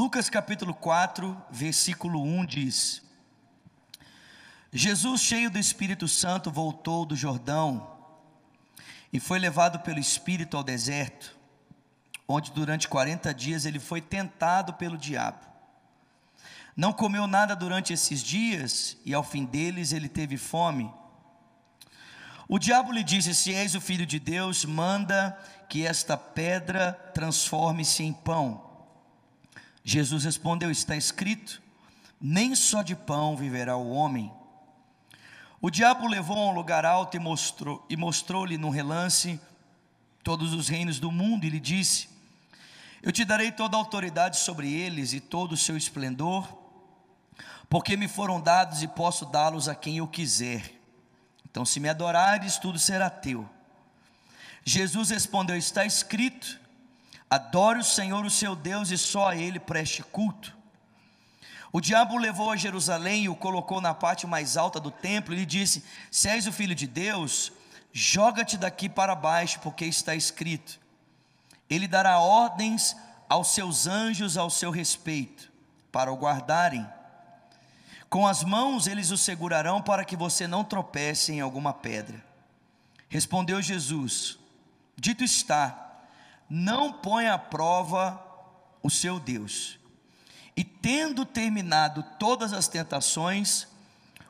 Lucas capítulo 4, versículo 1 diz: Jesus, cheio do Espírito Santo, voltou do Jordão e foi levado pelo Espírito ao deserto, onde durante 40 dias ele foi tentado pelo diabo. Não comeu nada durante esses dias e ao fim deles ele teve fome. O diabo lhe disse: Se és o filho de Deus, manda que esta pedra transforme-se em pão. Jesus respondeu: Está escrito: Nem só de pão viverá o homem. O diabo levou a um lugar alto e mostrou e mostrou-lhe no relance todos os reinos do mundo e lhe disse: Eu te darei toda a autoridade sobre eles e todo o seu esplendor, porque me foram dados e posso dá-los a quem eu quiser. Então, se me adorares, tudo será teu. Jesus respondeu: Está escrito: Adore o Senhor, o seu Deus, e só a Ele preste culto. O diabo o levou a Jerusalém e o colocou na parte mais alta do templo e lhe disse: Se és o filho de Deus, joga-te daqui para baixo, porque está escrito: Ele dará ordens aos seus anjos ao seu respeito, para o guardarem. Com as mãos eles o segurarão para que você não tropece em alguma pedra. Respondeu Jesus: Dito está não põe à prova o seu Deus. E tendo terminado todas as tentações,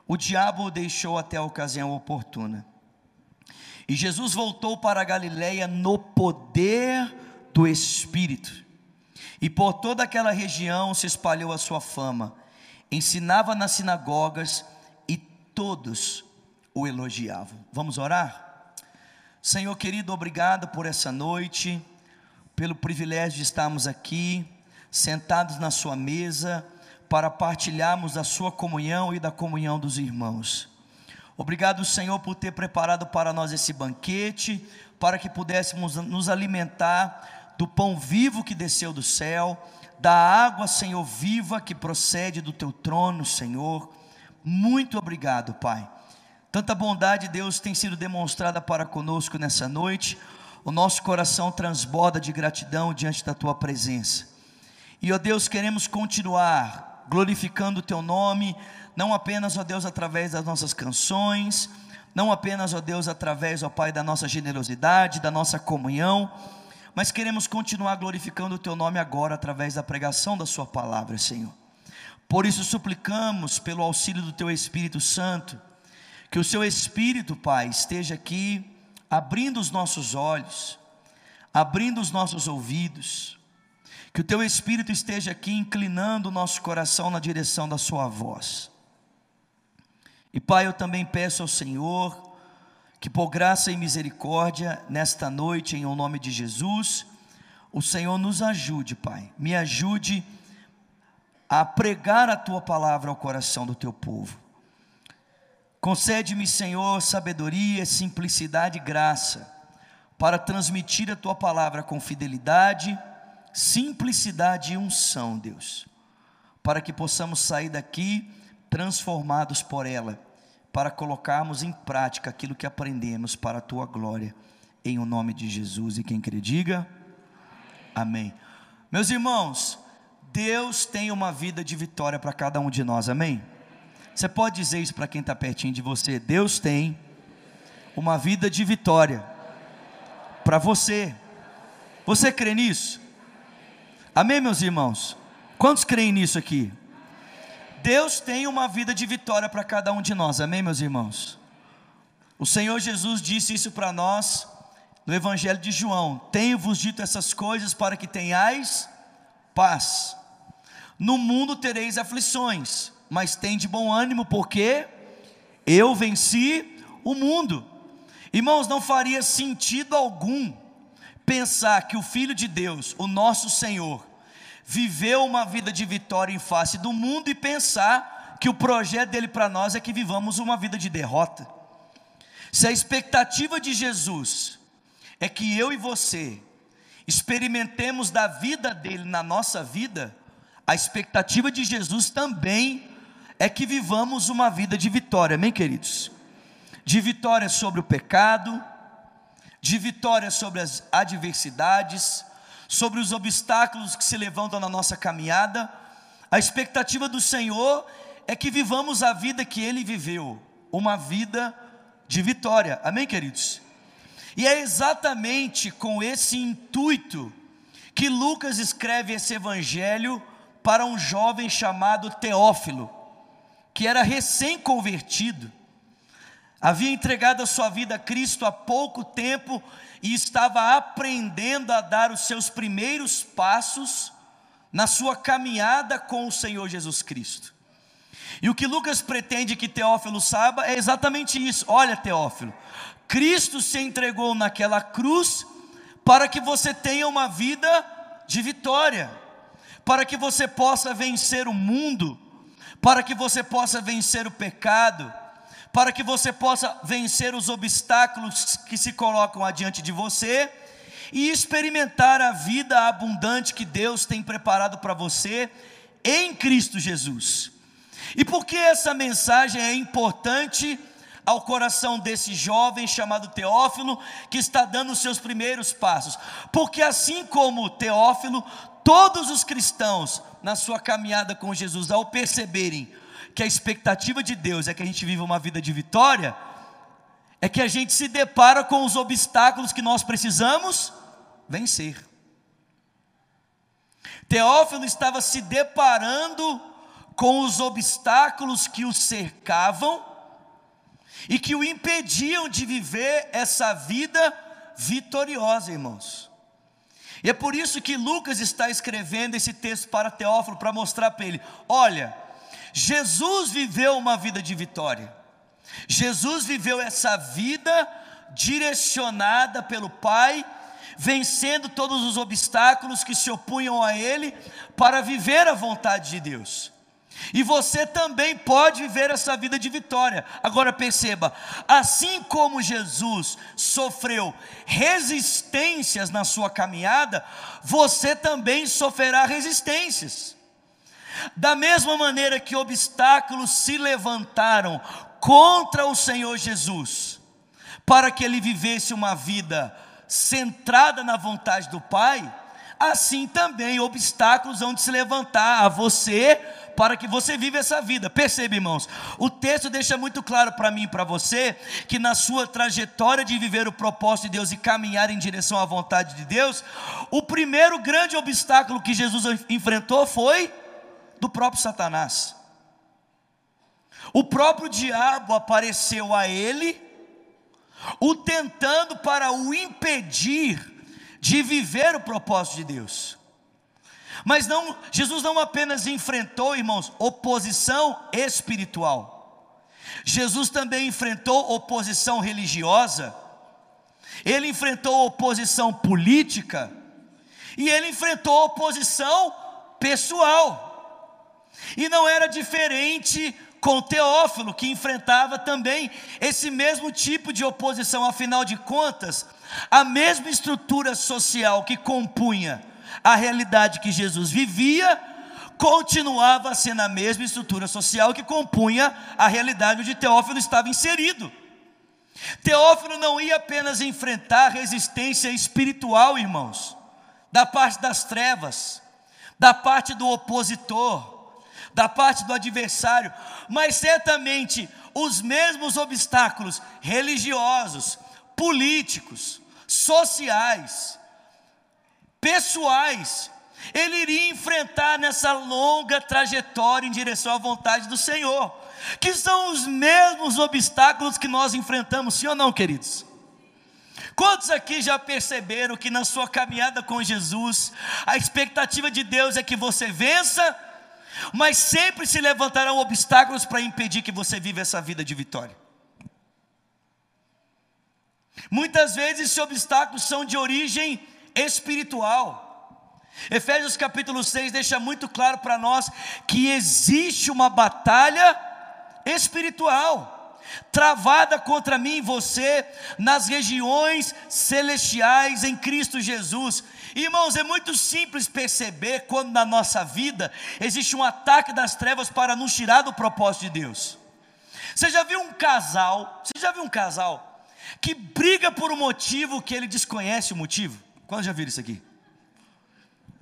o diabo o deixou até a ocasião oportuna. E Jesus voltou para a Galiléia no poder do Espírito. E por toda aquela região se espalhou a sua fama. Ensinava nas sinagogas e todos o elogiavam. Vamos orar? Senhor querido, obrigado por essa noite pelo privilégio de estarmos aqui, sentados na Sua mesa, para partilharmos da Sua comunhão e da comunhão dos irmãos. Obrigado, Senhor, por ter preparado para nós esse banquete, para que pudéssemos nos alimentar do pão vivo que desceu do céu, da água, Senhor, viva que procede do Teu trono, Senhor. Muito obrigado, Pai. Tanta bondade, Deus, tem sido demonstrada para conosco nessa noite o nosso coração transborda de gratidão diante da tua presença. E, ó Deus, queremos continuar glorificando o teu nome, não apenas, ó Deus, através das nossas canções, não apenas, ó Deus, através, ó Pai, da nossa generosidade, da nossa comunhão, mas queremos continuar glorificando o teu nome agora através da pregação da sua palavra, Senhor. Por isso suplicamos pelo auxílio do teu Espírito Santo, que o seu Espírito, Pai, esteja aqui abrindo os nossos olhos, abrindo os nossos ouvidos, que o teu Espírito esteja aqui inclinando o nosso coração na direção da Sua voz. E Pai, eu também peço ao Senhor que, por graça e misericórdia, nesta noite, em o nome de Jesus, o Senhor nos ajude, Pai, me ajude a pregar a Tua palavra ao coração do Teu povo. Concede-me, Senhor, sabedoria, simplicidade e graça para transmitir a tua palavra com fidelidade, simplicidade e unção, Deus, para que possamos sair daqui transformados por ela, para colocarmos em prática aquilo que aprendemos para a tua glória, em o nome de Jesus. E quem crê, diga amém. Meus irmãos, Deus tem uma vida de vitória para cada um de nós, amém? Você pode dizer isso para quem está pertinho de você? Deus tem uma vida de vitória para você. Você crê nisso? Amém, meus irmãos? Quantos creem nisso aqui? Deus tem uma vida de vitória para cada um de nós, amém, meus irmãos? O Senhor Jesus disse isso para nós no Evangelho de João: Tenho-vos dito essas coisas para que tenhais paz. No mundo tereis aflições, mas tem de bom ânimo, porque eu venci o mundo. Irmãos, não faria sentido algum pensar que o Filho de Deus, o nosso Senhor, viveu uma vida de vitória em face do mundo e pensar que o projeto dele para nós é que vivamos uma vida de derrota. Se a expectativa de Jesus é que eu e você experimentemos da vida dele na nossa vida, a expectativa de Jesus também é que vivamos uma vida de vitória, amém, queridos? De vitória sobre o pecado, de vitória sobre as adversidades, sobre os obstáculos que se levantam na nossa caminhada. A expectativa do Senhor é que vivamos a vida que Ele viveu, uma vida de vitória. Amém, queridos? E é exatamente com esse intuito que Lucas escreve esse evangelho para um jovem chamado Teófilo, que era recém-convertido, havia entregado a sua vida a Cristo há pouco tempo e estava aprendendo a dar os seus primeiros passos na sua caminhada com o Senhor Jesus Cristo. E o que Lucas pretende que Teófilo saiba é exatamente isso. Olha, Teófilo, Cristo se entregou naquela cruz para que você tenha uma vida de vitória, para que você possa vencer o mundo, para que você possa vencer o pecado, para que você possa vencer os obstáculos que se colocam adiante de você e experimentar a vida abundante que Deus tem preparado para você em Cristo Jesus. E por que essa mensagem é importante ao coração desse jovem chamado Teófilo, que está dando os seus primeiros passos? Porque assim como Teófilo, todos os cristãos na sua caminhada com Jesus, ao perceberem que a expectativa de Deus é que a gente viva uma vida de vitória, é que a gente se depara com os obstáculos que nós precisamos vencer. Teófilo estava se deparando com os obstáculos que o cercavam e que o impediam de viver essa vida vitoriosa, irmãos. E é por isso que Lucas está escrevendo esse texto para Teófilo, para mostrar para ele: olha, Jesus viveu uma vida de vitória, Jesus viveu essa vida direcionada pelo Pai vencendo todos os obstáculos que se opunham a ele para viver a vontade de Deus. E você também pode viver essa vida de vitória. Agora perceba, assim como Jesus sofreu resistências na sua caminhada, você também sofrerá resistências. Da mesma maneira que obstáculos se levantaram contra o Senhor Jesus, para que ele vivesse uma vida centrada na vontade do Pai, assim também obstáculos vão se levantar a você para que você viva essa vida. Perceba, irmãos, o texto deixa muito claro para mim e para você que na sua trajetória de viver o propósito de Deus e caminhar em direção à vontade de Deus, o primeiro grande obstáculo que Jesus enfrentou foi do próprio Satanás. O próprio diabo apareceu a ele o tentando para o impedir de viver o propósito de Deus. Mas não, Jesus não apenas enfrentou, irmãos, oposição espiritual. Jesus também enfrentou oposição religiosa. Ele enfrentou oposição política e ele enfrentou oposição pessoal. E não era diferente com Teófilo, que enfrentava também esse mesmo tipo de oposição, afinal de contas, a mesma estrutura social que compunha a realidade que Jesus vivia, continuava sendo a mesma estrutura social que compunha a realidade onde Teófilo estava inserido. Teófilo não ia apenas enfrentar resistência espiritual, irmãos, da parte das trevas, da parte do opositor, da parte do adversário, mas certamente os mesmos obstáculos religiosos, políticos, sociais, pessoais, ele iria enfrentar nessa longa trajetória em direção à vontade do Senhor, que são os mesmos obstáculos que nós enfrentamos, sim ou não, queridos? Quantos aqui já perceberam que na sua caminhada com Jesus, a expectativa de Deus é que você vença mas sempre se levantarão obstáculos para impedir que você viva essa vida de vitória. Muitas vezes esses obstáculos são de origem espiritual. Efésios capítulo 6 deixa muito claro para nós que existe uma batalha espiritual travada contra mim e você nas regiões celestiais em Cristo Jesus. Irmãos, é muito simples perceber quando na nossa vida existe um ataque das trevas para nos tirar do propósito de Deus. Você já viu um casal? Você já viu um casal que briga por um motivo que ele desconhece o motivo? Quando já viram isso aqui?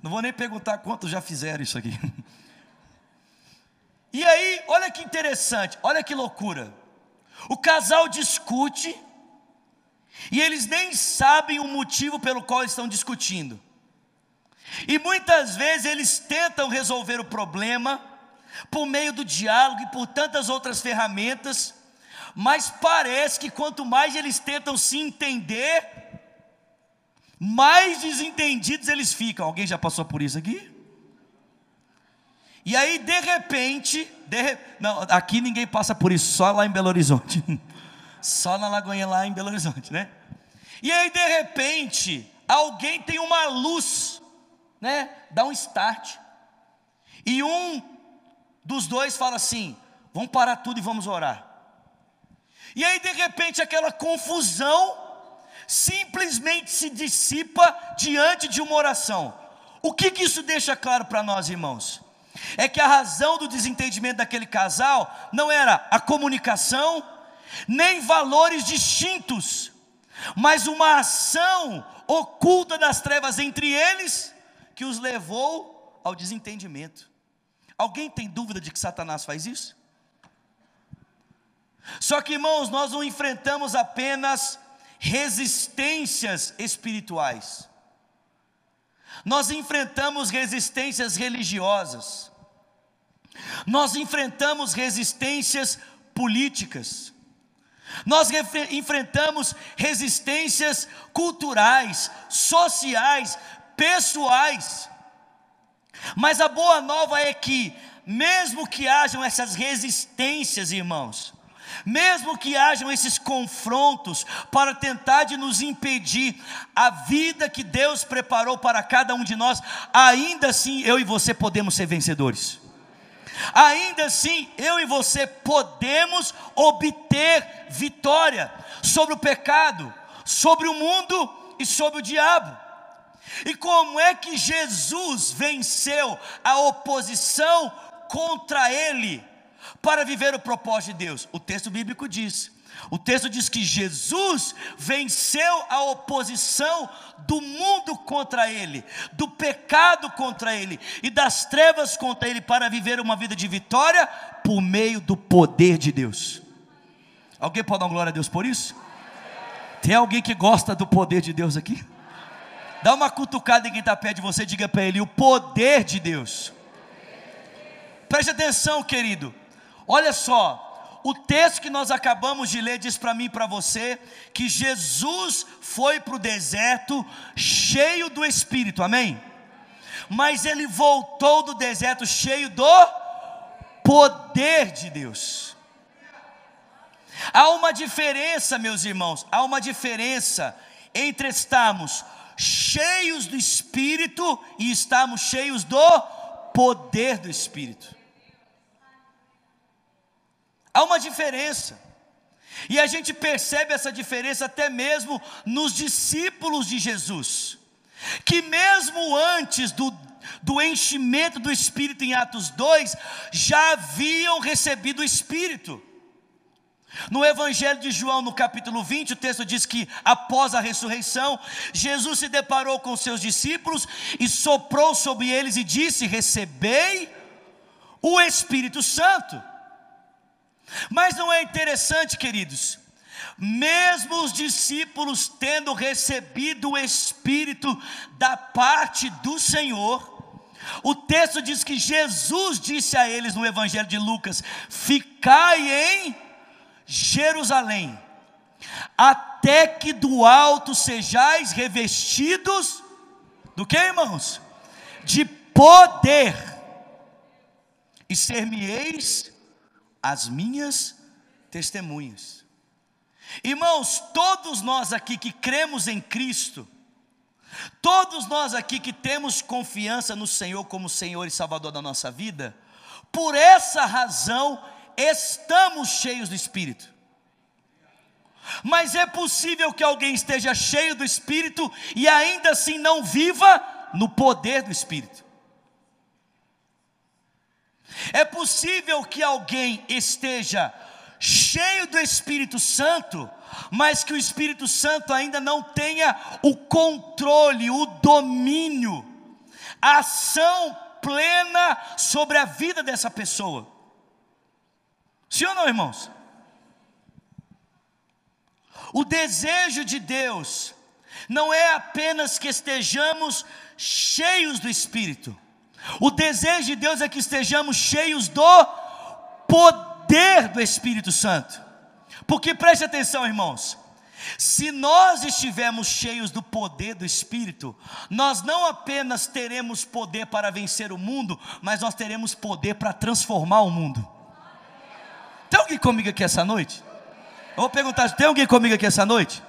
Não vou nem perguntar quantos já fizeram isso aqui. E aí, olha que interessante, olha que loucura. O casal discute e eles nem sabem o motivo pelo qual estão discutindo. E muitas vezes eles tentam resolver o problema por meio do diálogo e por tantas outras ferramentas, mas parece que quanto mais eles tentam se entender, mais desentendidos eles ficam. Alguém já passou por isso aqui? E aí, de repente, de re... não, aqui ninguém passa por isso, só lá em Belo Horizonte. só na Lagoinha lá em Belo Horizonte, né? E aí, de repente, alguém tem uma luz, né? Dá um start. E um dos dois fala assim: vamos parar tudo e vamos orar. E aí, de repente, aquela confusão simplesmente se dissipa diante de uma oração. O que, que isso deixa claro para nós, irmãos? É que a razão do desentendimento daquele casal não era a comunicação, nem valores distintos, mas uma ação oculta das trevas entre eles que os levou ao desentendimento. Alguém tem dúvida de que Satanás faz isso? Só que, irmãos, nós não enfrentamos apenas resistências espirituais, nós enfrentamos resistências religiosas, nós enfrentamos resistências políticas, nós enfrentamos resistências culturais, sociais, pessoais. Mas a boa nova é que, mesmo que hajam essas resistências, irmãos, mesmo que hajam esses confrontos para tentar de nos impedir a vida que Deus preparou para cada um de nós, ainda assim eu e você podemos ser vencedores. Ainda assim, eu e você podemos obter vitória sobre o pecado, sobre o mundo e sobre o diabo. E como é que Jesus venceu a oposição contra ele para viver o propósito de Deus? O texto bíblico diz: o texto diz que Jesus venceu a oposição do mundo contra ele, do pecado contra ele e das trevas contra ele para viver uma vida de vitória por meio do poder de Deus. Alguém pode dar glória a Deus por isso? Tem alguém que gosta do poder de Deus aqui? Dá uma cutucada em quem está perto de você, diga para ele: o poder de Deus. Preste atenção, querido. Olha só, o texto que nós acabamos de ler diz para mim e para você que Jesus foi para o deserto cheio do Espírito, amém? Mas ele voltou do deserto cheio do poder de Deus. Há uma diferença, meus irmãos, há uma diferença entre estarmos cheios do Espírito e estarmos cheios do poder do Espírito. Há uma diferença. E a gente percebe essa diferença até mesmo nos discípulos de Jesus, que mesmo antes do, do enchimento do Espírito em Atos 2, já haviam recebido o Espírito. No Evangelho de João, no capítulo 20, o texto diz que após a ressurreição, Jesus se deparou com seus discípulos e soprou sobre eles e disse: Recebei o Espírito Santo. Mas não é interessante, queridos, mesmo os discípulos tendo recebido o Espírito da parte do Senhor, o texto diz que Jesus disse a eles no Evangelho de Lucas: Ficai em Jerusalém, até que do alto sejais revestidos do que, irmãos? De poder, e ser-me-eis as minhas testemunhas. Irmãos, todos nós aqui que cremos em Cristo, todos nós aqui que temos confiança no Senhor como Senhor e Salvador da nossa vida, por essa razão estamos cheios do Espírito. Mas é possível que alguém esteja cheio do Espírito e ainda assim não viva no poder do Espírito. É possível que alguém esteja cheio do Espírito Santo, mas que o Espírito Santo ainda não tenha o controle, o domínio ação plena sobre a vida dessa pessoa. Sim ou não, irmãos? O desejo de Deus não é apenas que estejamos cheios do Espírito, o desejo de Deus é que estejamos cheios do poder do Espírito Santo. Porque preste atenção, irmãos, se nós estivermos cheios do poder do Espírito, nós não apenas teremos poder para vencer o mundo, mas nós teremos poder para transformar o mundo. Tem alguém comigo aqui essa noite? Eu vou perguntar: tem alguém comigo aqui essa noite?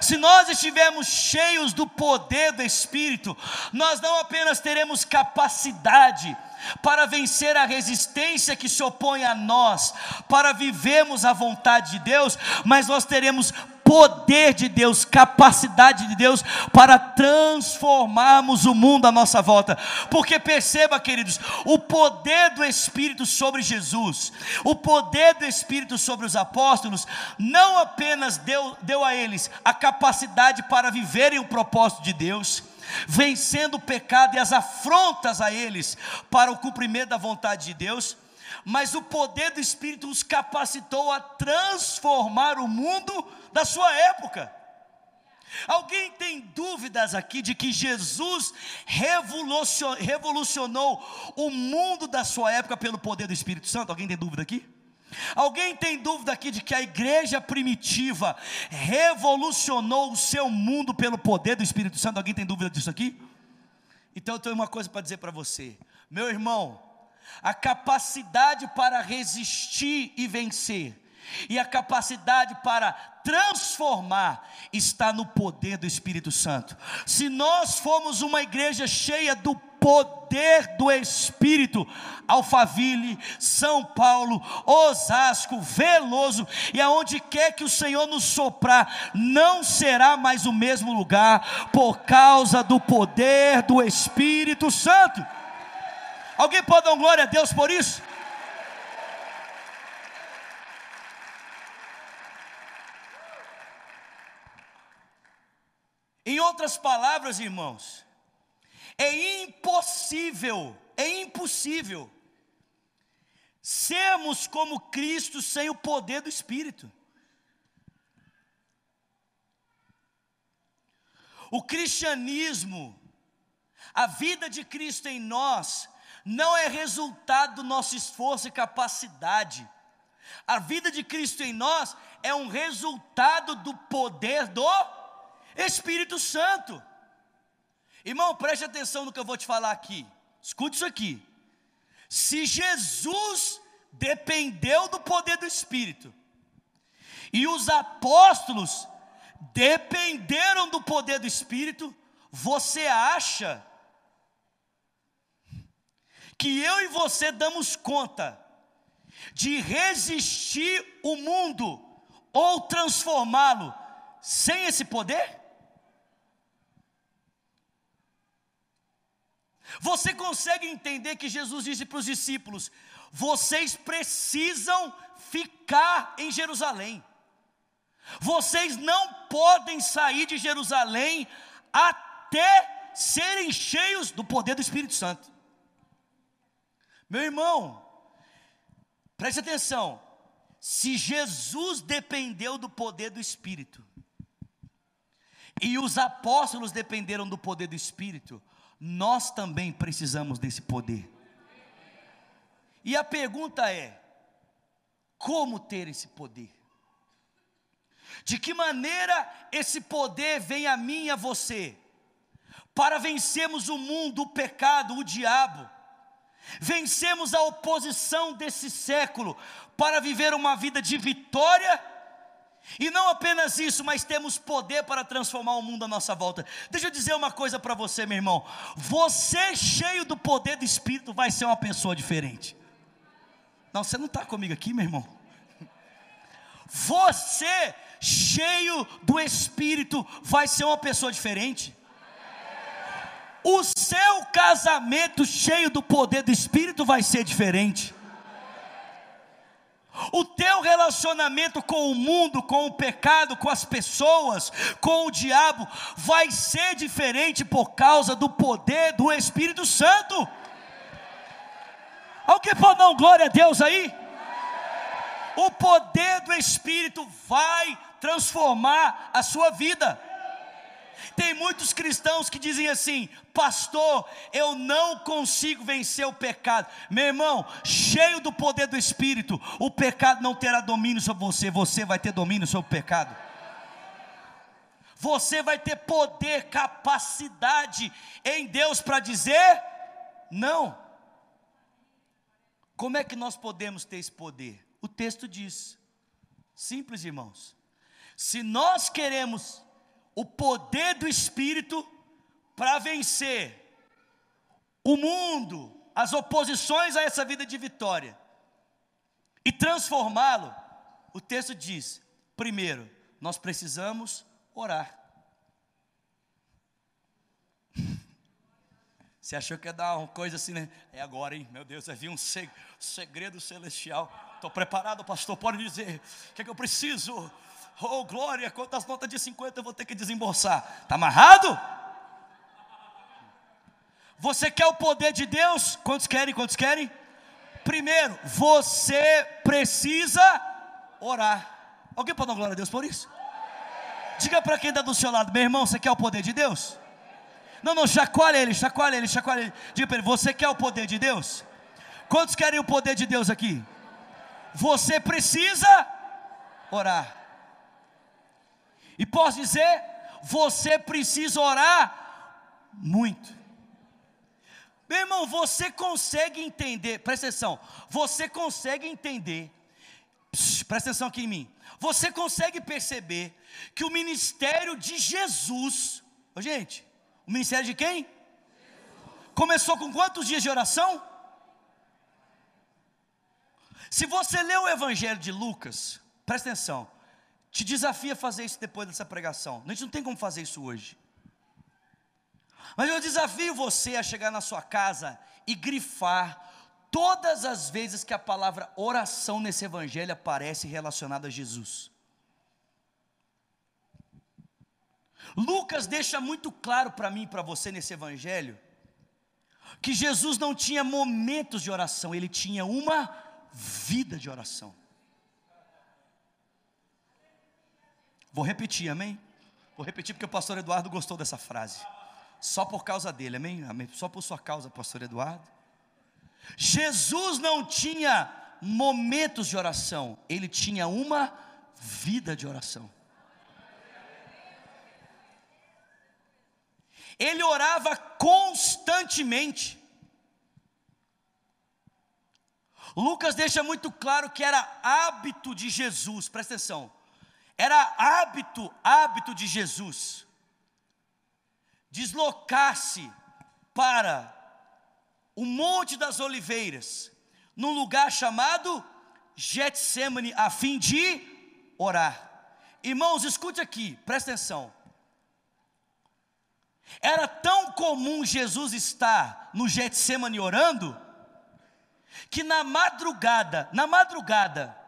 Se nós estivermos cheios do poder do Espírito, nós não apenas teremos capacidade, para vencer a resistência que se opõe a nós, para vivermos a vontade de Deus, mas nós teremos poder de Deus, capacidade de Deus para transformarmos o mundo à nossa volta. Porque perceba, queridos, o poder do Espírito sobre Jesus, o poder do Espírito sobre os apóstolos, não apenas deu, deu a eles a capacidade para viverem o propósito de Deus, vencendo o pecado e as afrontas a eles para o cumprimento da vontade de Deus, mas o poder do Espírito os capacitou a transformar o mundo da sua época. Alguém tem dúvidas aqui de que Jesus revolucionou o mundo da sua época pelo poder do Espírito Santo? Alguém tem dúvida aqui? Alguém tem dúvida aqui de que a igreja primitiva revolucionou o seu mundo pelo poder do Espírito Santo? Alguém tem dúvida disso aqui? Então eu tenho uma coisa para dizer para você, meu irmão, a capacidade para resistir e vencer, e a capacidade para transformar está no poder do Espírito Santo. Se nós formos uma igreja cheia do poder do Espírito, Alphaville, São Paulo, Osasco, Veloso, e aonde quer que o Senhor nos soprar, não será mais o mesmo lugar, por causa do poder do Espírito Santo. Alguém pode dar glória a Deus por isso? Em outras palavras, irmãos, é impossível, é impossível sermos como Cristo sem o poder do Espírito. O cristianismo, a vida de Cristo em nós, não é resultado do nosso esforço e capacidade. A vida de Cristo em nós é um resultado do poder do Espírito Santo. Irmão, preste atenção no que eu vou te falar aqui. Escute isso aqui. Se Jesus dependeu do poder do Espírito, e os apóstolos dependeram do poder do Espírito, você acha que eu e você damos conta de resistir o mundo ou transformá-lo sem esse poder? Você consegue entender que Jesus disse para os discípulos: vocês precisam ficar em Jerusalém, vocês não podem sair de Jerusalém até serem cheios do poder do Espírito Santo. Meu irmão, preste atenção, se Jesus dependeu do poder do Espírito, e os apóstolos dependeram do poder do Espírito, nós também precisamos desse poder. E a pergunta é: como ter esse poder? De que maneira esse poder vem a mim e a você, para vencermos o mundo, o pecado, o diabo, vencemos a oposição desse século, para viver uma vida de vitória e não apenas isso, mas temos poder para transformar o mundo à nossa volta. Deixa eu dizer uma coisa para você, meu irmão. Você, cheio do poder do Espírito, vai ser uma pessoa diferente. Não, você não está comigo aqui, meu irmão. Você, cheio do Espírito, vai ser uma pessoa diferente. O seu casamento, cheio do poder do Espírito, vai ser diferente. O teu relacionamento com o mundo, com o pecado, com as pessoas, com o diabo, vai ser diferente por causa do poder do Espírito Santo. Alguém pode dar um glória a Deus aí? O poder do Espírito vai transformar a sua vida. Tem muitos cristãos que dizem assim: Pastor, eu não consigo vencer o pecado. Meu irmão, cheio do poder do Espírito, o pecado não terá domínio sobre você, você vai ter domínio sobre o pecado. Você vai ter poder, capacidade em Deus para dizer não. Como é que nós podemos ter esse poder? O texto diz: simples, irmãos. Se nós queremos o poder do Espírito para vencer o mundo, as oposições a essa vida de vitória e transformá-lo, o texto diz: primeiro, nós precisamos orar. Você achou que ia dar uma coisa assim, né? É agora, hein? Meu Deus, vai vir um segredo celestial. Estou preparado, pastor, pode dizer. O que é que eu preciso? Oh, glória, quantas notas de 50 eu vou ter que desembolsar? Está amarrado? Você quer o poder de Deus? Quantos querem? Quantos querem? Primeiro, você precisa orar. Alguém pode dar glória a Deus por isso? Diga para quem está do seu lado, meu irmão, você quer o poder de Deus? Não, não, chacoalha ele, chacoalha ele, chacoalha ele. Diga para ele, você quer o poder de Deus? Quantos querem o poder de Deus aqui? Você precisa orar. E posso dizer, você precisa orar muito. Meu irmão, você consegue entender, presta atenção, você consegue entender, psh, presta atenção aqui em mim, você consegue perceber que o ministério de Jesus, oh, gente, o ministério de quem? Começou com quantos dias de oração? Se você lê o Evangelho de Lucas, presta atenção, te desafio a fazer isso depois dessa pregação. A gente não tem como fazer isso hoje. Mas eu desafio você a chegar na sua casa e grifar todas as vezes que a palavra oração nesse evangelho aparece relacionada a Jesus. Lucas deixa muito claro para mim e para você nesse evangelho que Jesus não tinha momentos de oração, ele tinha uma vida de oração. Vou repetir, amém? Vou repetir porque o pastor Eduardo gostou dessa frase. Só por causa dele, amém? amém? Só por sua causa, pastor Eduardo. Jesus não tinha momentos de oração, ele tinha uma vida de oração. Ele orava constantemente. Lucas deixa muito claro que era hábito de Jesus, presta atenção era hábito, hábito de Jesus, deslocar-se para o Monte das Oliveiras, num lugar chamado Getsemane, a fim de orar. Irmãos, escute aqui, presta atenção. Era tão comum Jesus estar no Getsemane orando, que na madrugada, na madrugada,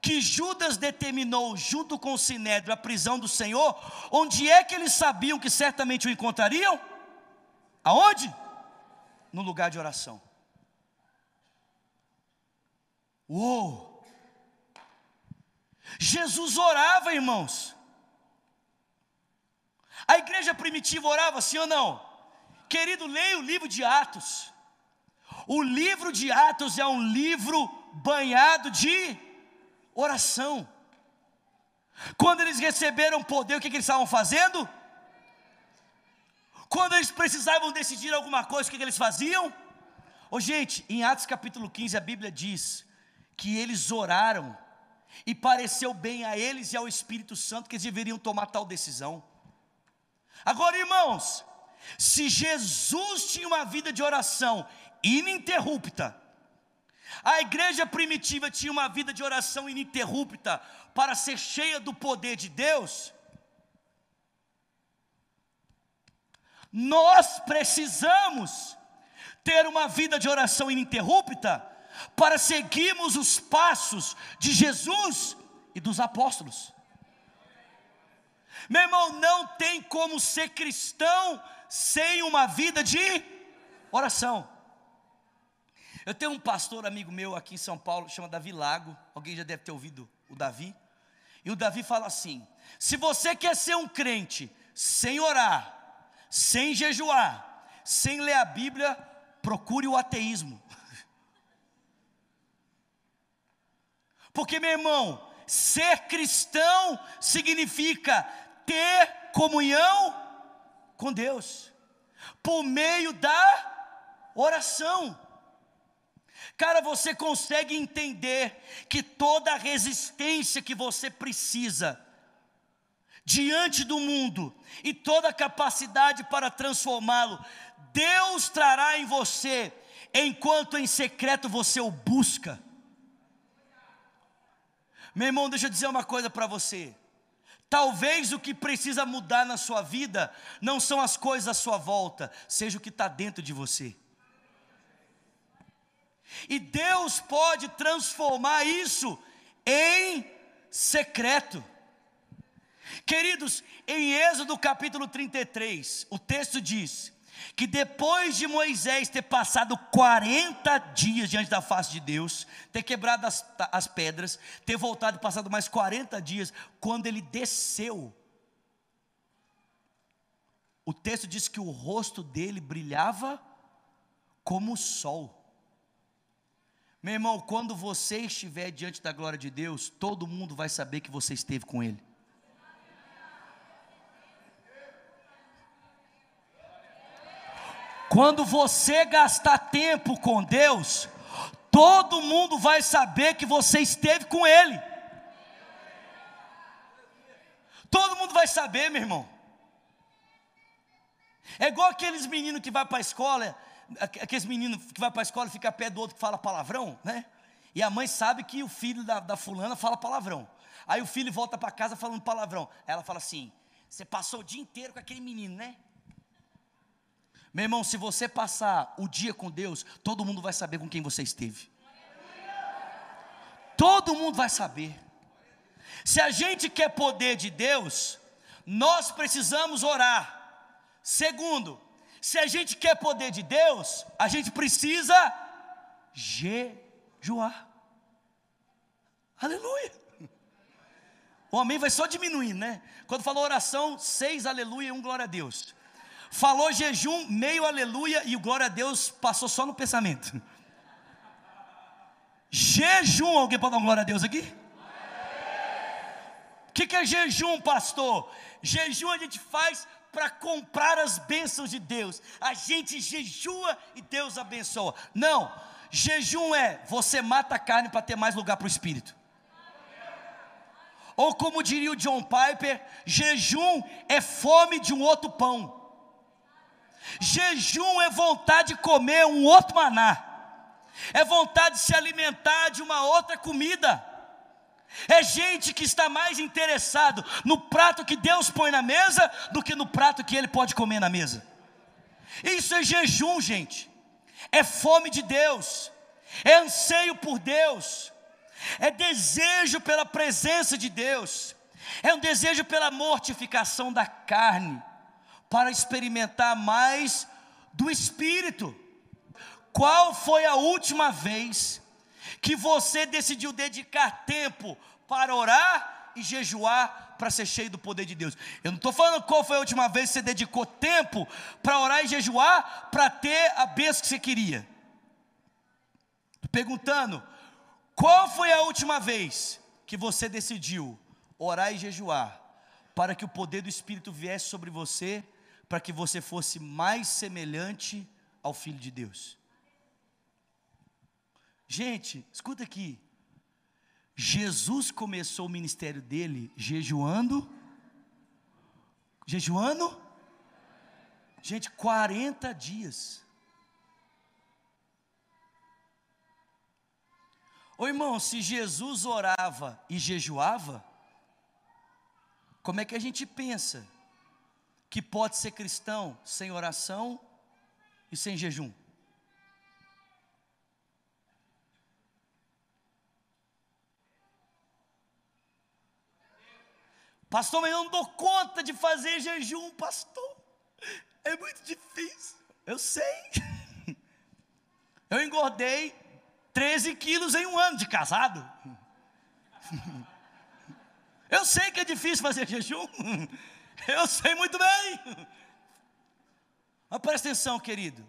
que Judas determinou, junto com o Sinédrio, a prisão do Senhor, onde é que eles sabiam que certamente o encontrariam? Aonde? No lugar de oração. Uou! Jesus orava, irmãos. A igreja primitiva orava, sim ou não? Querido, leia o livro de Atos. O livro de Atos é um livro banhado de Oração. Quando eles receberam poder, o que, que eles estavam fazendo? Quando eles precisavam decidir alguma coisa, o que, que eles faziam? Ô oh, gente, em Atos capítulo 15 a Bíblia diz que eles oraram e pareceu bem a eles e ao Espírito Santo que eles deveriam tomar tal decisão. Agora, irmãos, se Jesus tinha uma vida de oração ininterrupta, a igreja primitiva tinha uma vida de oração ininterrupta para ser cheia do poder de Deus. Nós precisamos ter uma vida de oração ininterrupta para seguirmos os passos de Jesus e dos apóstolos. Meu irmão, não tem como ser cristão sem uma vida de oração. Eu tenho um pastor amigo meu aqui em São Paulo, chama Davi Lago. Alguém já deve ter ouvido o Davi. E o Davi fala assim: se você quer ser um crente sem orar, sem jejuar, sem ler a Bíblia, procure o ateísmo. Porque, meu irmão, ser cristão significa ter comunhão com Deus, por meio da oração. Cara, você consegue entender que toda a resistência que você precisa diante do mundo e toda a capacidade para transformá-lo, Deus trará em você, enquanto em secreto você o busca. Meu irmão, deixa eu dizer uma coisa para você. Talvez o que precisa mudar na sua vida não são as coisas à sua volta, seja o que está dentro de você. E Deus pode transformar isso em secreto. Queridos, em Êxodo capítulo 33, o texto diz: que depois de Moisés ter passado 40 dias diante da face de Deus, ter quebrado as, as pedras, ter voltado e passado mais 40 dias, quando ele desceu, o texto diz que o rosto dele brilhava como o sol. Meu irmão, quando você estiver diante da glória de Deus, todo mundo vai saber que você esteve com Ele. Quando você gastar tempo com Deus, todo mundo vai saber que você esteve com Ele. Todo mundo vai saber, meu irmão. É igual aqueles meninos que vai para a escola, aqueles meninos que vai para a escola e fica perto do outro que fala palavrão, né? E a mãe sabe que o filho da, da fulana fala palavrão. Aí o filho volta para casa falando palavrão. Aí ela fala assim: Você passou o dia inteiro com aquele menino, né? Meu irmão, se você passar o dia com Deus, todo mundo vai saber com quem você esteve. Todo mundo vai saber. Se a gente quer poder de Deus, nós precisamos orar. Segundo, se a gente quer poder de Deus, a gente precisa jejuar. Aleluia. O amém vai só diminuindo, né? Quando falou oração, seis aleluia e um glória a Deus. Falou jejum, meio aleluia e o glória a Deus passou só no pensamento. Jejum, alguém pode dar um glória a Deus aqui? O que, que é jejum, pastor? Jejum a gente faz para comprar as bênçãos de Deus. A gente jejua e Deus abençoa. Não, jejum é você mata a carne para ter mais lugar para o espírito. Ou como diria o John Piper, jejum é fome de um outro pão. Jejum é vontade de comer um outro maná, é vontade de se alimentar de uma outra comida. É gente que está mais interessado no prato que Deus põe na mesa do que no prato que ele pode comer na mesa. Isso é jejum, gente. É fome de Deus, é anseio por Deus, é desejo pela presença de Deus, é um desejo pela mortificação da carne para experimentar mais do Espírito. Qual foi a última vez que você decidiu dedicar tempo para orar e jejuar para ser cheio do poder de Deus? Eu não estou falando qual foi a última vez que você dedicou tempo para orar e jejuar para ter a bênção que você queria. Estou perguntando, qual foi a última vez que você decidiu orar e jejuar para que o poder do Espírito viesse sobre você para que você fosse mais semelhante ao Filho de Deus. Gente, escuta aqui. Jesus começou o ministério dele jejuando. Jejuando? Gente, 40 dias. Ô irmão, se Jesus orava e jejuava, como é que a gente pensa? que pode ser cristão sem oração e sem jejum. Pastor, mas eu não dou conta de fazer jejum, pastor. É muito difícil. Eu sei. Eu engordei 13 quilos em um ano de casado. Eu sei que é difícil fazer jejum. Eu sei muito bem. Mas presta atenção, querido.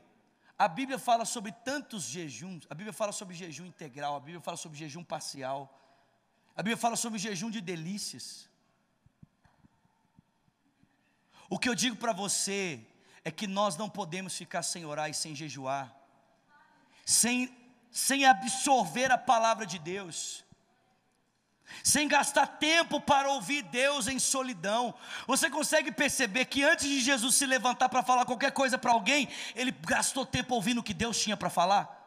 A Bíblia fala sobre tantos jejuns. A Bíblia fala sobre jejum integral. A Bíblia fala sobre jejum parcial. A Bíblia fala sobre jejum de delícias. O que eu digo para você é que nós não podemos ficar sem orar e sem jejuar, sem, sem absorver a palavra de Deus sem gastar tempo para ouvir Deus em solidão. Você consegue perceber que antes de Jesus se levantar para falar qualquer coisa para alguém, ele gastou tempo ouvindo o que Deus tinha para falar?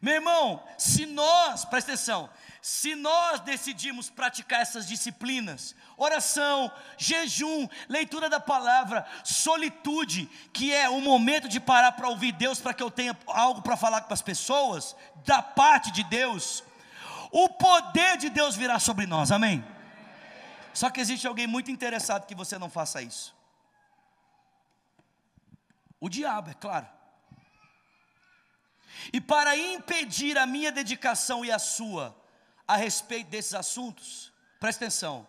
Meu irmão, se nós, presta atenção, se nós decidimos praticar essas disciplinas, oração, jejum, leitura da palavra, solitude, que é o momento de parar para ouvir Deus, para que eu tenha algo para falar com as pessoas, da parte de Deus, o poder de Deus virá sobre nós, amém? Só que existe alguém muito interessado que você não faça isso. O diabo, é claro. E para impedir a minha dedicação e a sua, a respeito desses assuntos, presta atenção.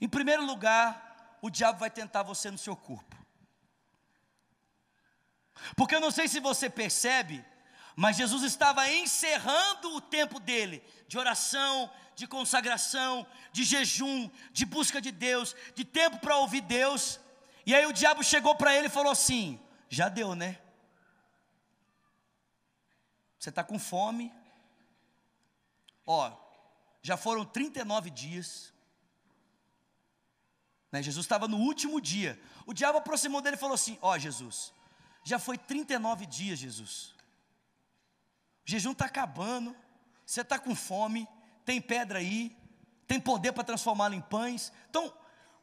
Em primeiro lugar, o diabo vai tentar você no seu corpo. Porque eu não sei se você percebe, mas Jesus estava encerrando o tempo dele de oração, de consagração, de jejum, de busca de Deus, de tempo para ouvir Deus. E aí o diabo chegou para ele e falou assim: Já deu, né? Você está com fome, Ó, já foram 39 dias. Né? Jesus estava no último dia. O diabo aproximou dele e falou assim: Ó, Jesus, já foi 39 dias, Jesus. O jejum está acabando. Você está com fome. Tem pedra aí. Tem poder para transformá-la em pães. Então,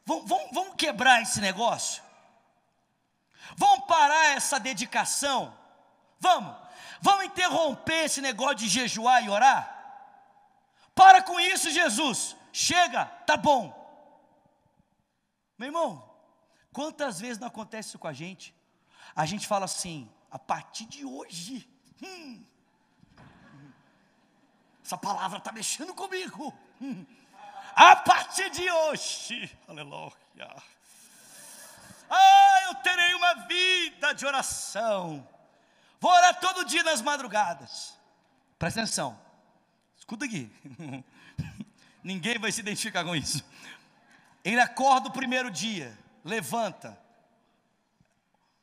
vamos, vamos, vamos quebrar esse negócio. Vamos parar essa dedicação. Vamos. Vamos interromper esse negócio de jejuar e orar. Para com isso, Jesus. Chega, tá bom. Meu irmão, quantas vezes não acontece isso com a gente? A gente fala assim, a partir de hoje, hum, essa palavra está mexendo comigo. Hum, a partir de hoje, aleluia. Ah, eu terei uma vida de oração. Vou orar todo dia nas madrugadas. Presta atenção. Escuta aqui. Ninguém vai se identificar com isso. Ele acorda o primeiro dia, levanta,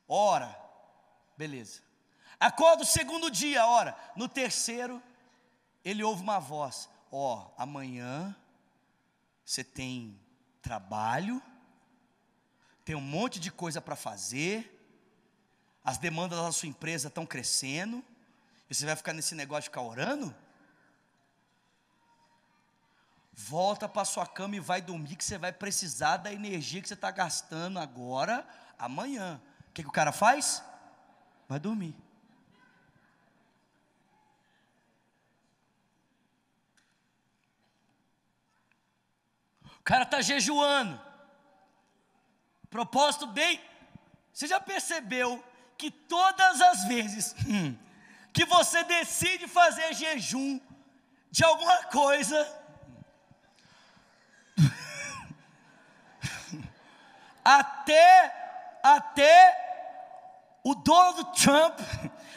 ora, beleza. Acorda o segundo dia, ora. No terceiro, ele ouve uma voz: Ó, oh, amanhã você tem trabalho, tem um monte de coisa para fazer, as demandas da sua empresa estão crescendo, e você vai ficar nesse negócio de ficar orando? Volta para sua cama e vai dormir, que você vai precisar da energia que você está gastando agora, amanhã. O que, que o cara faz? Vai dormir. O cara está jejuando. Propósito bem. Você já percebeu que todas as vezes hum, que você decide fazer jejum de alguma coisa, até, até o Donald Trump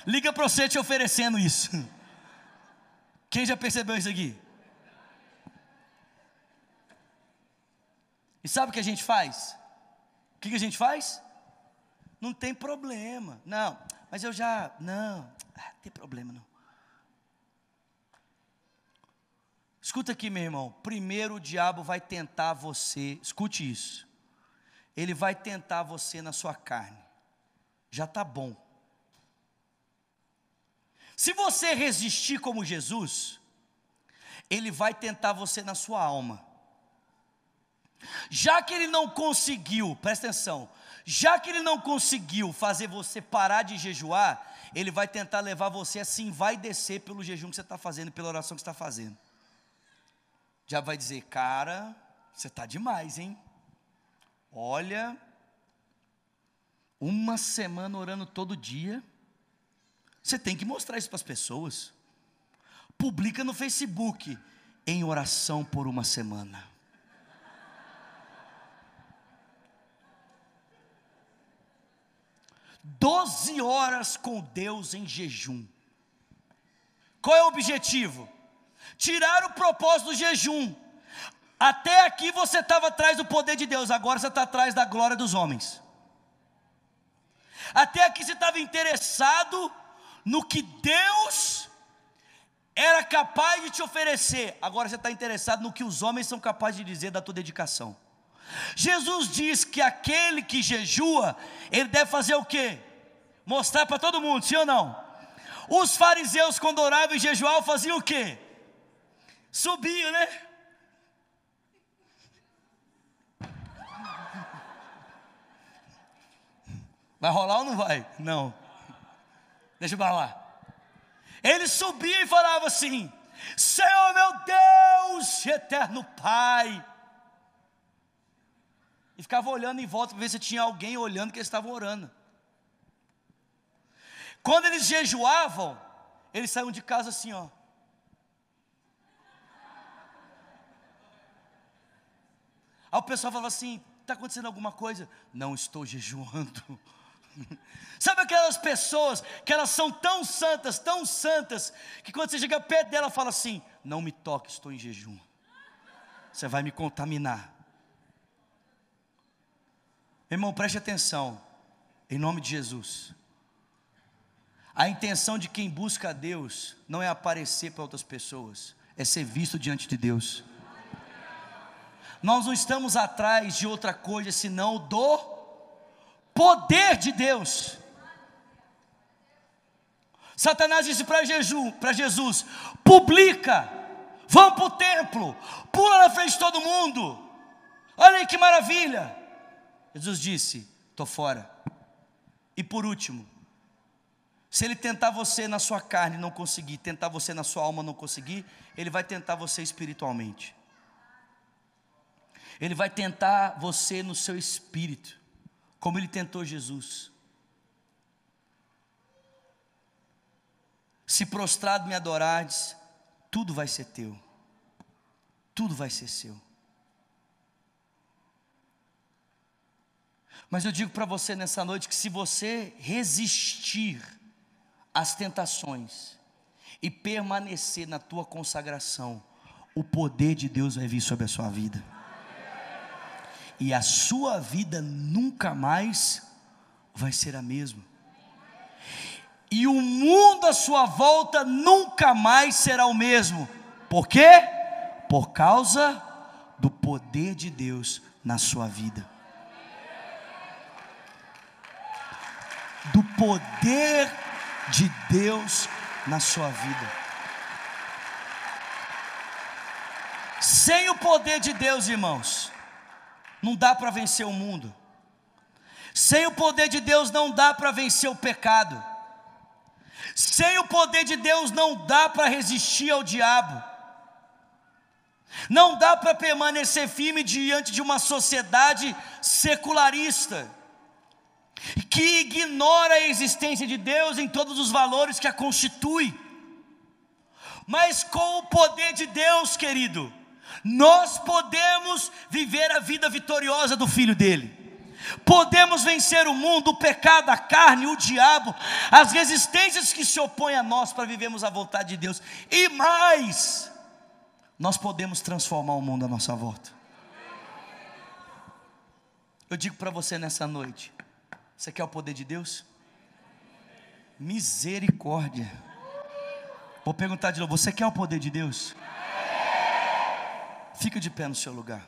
liga para você te oferecendo isso. Quem já percebeu isso aqui? E sabe o que a gente faz? O que, a gente faz? Não tem problema. Não, mas eu já. Não, ah, não tem problema não. Escuta aqui, meu irmão. Primeiro o diabo vai tentar você. Escute isso ele vai tentar você na sua carne. Já está bom. Se você resistir como Jesus, ele vai tentar você na sua alma. Já que ele não conseguiu, presta atenção, já que ele não conseguiu fazer você parar de jejuar, ele vai tentar levar você assim, vai descer pelo jejum que você está fazendo, pela oração que você está fazendo. já vai dizer: Cara, você está demais, hein? Olha, uma semana orando todo dia. Você tem que mostrar isso para as pessoas. Publica no Facebook, em oração por uma semana. Doze horas com Deus em jejum. Qual é o objetivo? Tirar o propósito do jejum. Até aqui você estava atrás do poder de Deus, agora você está atrás da glória dos homens. Até aqui você estava interessado no que Deus era capaz de te oferecer, agora você está interessado no que os homens são capazes de dizer da tua dedicação. Jesus diz que aquele que jejua, ele deve fazer o quê? Mostrar para todo mundo, sim ou não? Os fariseus, quando oravam e jejuavam, faziam o quê? Subiam, né? Vai rolar ou não vai? Não. Deixa eu falar. Ele subia e falava assim: Senhor meu Deus, eterno Pai. E ficava olhando em volta para ver se tinha alguém olhando que eles estavam orando. Quando eles jejuavam, eles saíam de casa assim, ó. Aí o pessoal falava assim: está acontecendo alguma coisa? Não estou jejuando. Sabe aquelas pessoas que elas são tão santas, tão santas, que quando você chega perto dela, fala assim: Não me toque, estou em jejum. Você vai me contaminar. Irmão, preste atenção, em nome de Jesus. A intenção de quem busca a Deus não é aparecer para outras pessoas, é ser visto diante de Deus. Nós não estamos atrás de outra coisa senão do poder de Deus. Satanás disse para Jesus: publica, vão para o templo, pula na frente de todo mundo. Olha aí que maravilha. Jesus disse: estou fora. E por último, se ele tentar você na sua carne não conseguir, tentar você na sua alma não conseguir, ele vai tentar você espiritualmente. Ele vai tentar você no seu espírito como ele tentou Jesus. Se prostrado me adorares, tudo vai ser teu, tudo vai ser seu. Mas eu digo para você nessa noite que se você resistir às tentações e permanecer na tua consagração, o poder de Deus vai vir sobre a sua vida e a sua vida nunca mais vai ser a mesma. E o mundo à sua volta nunca mais será o mesmo. Por quê? Por causa do poder de Deus na sua vida. Do poder de Deus na sua vida. Sem o poder de Deus, irmãos, não dá para vencer o mundo. Sem o poder de Deus não dá para vencer o pecado. Sem o poder de Deus não dá para resistir ao diabo. Não dá para permanecer firme diante de uma sociedade secularista que ignora a existência de Deus em todos os valores que a constitui. Mas com o poder de Deus, querido, nós podemos viver a vida vitoriosa do Filho dele. Podemos vencer o mundo, o pecado, a carne, o diabo, as resistências que se opõem a nós para vivermos a vontade de Deus. E mais, nós podemos transformar o mundo à nossa volta. Eu digo para você nessa noite: você quer o poder de Deus? Misericórdia. Vou perguntar de novo: você quer o poder de Deus? Fica de pé no seu lugar.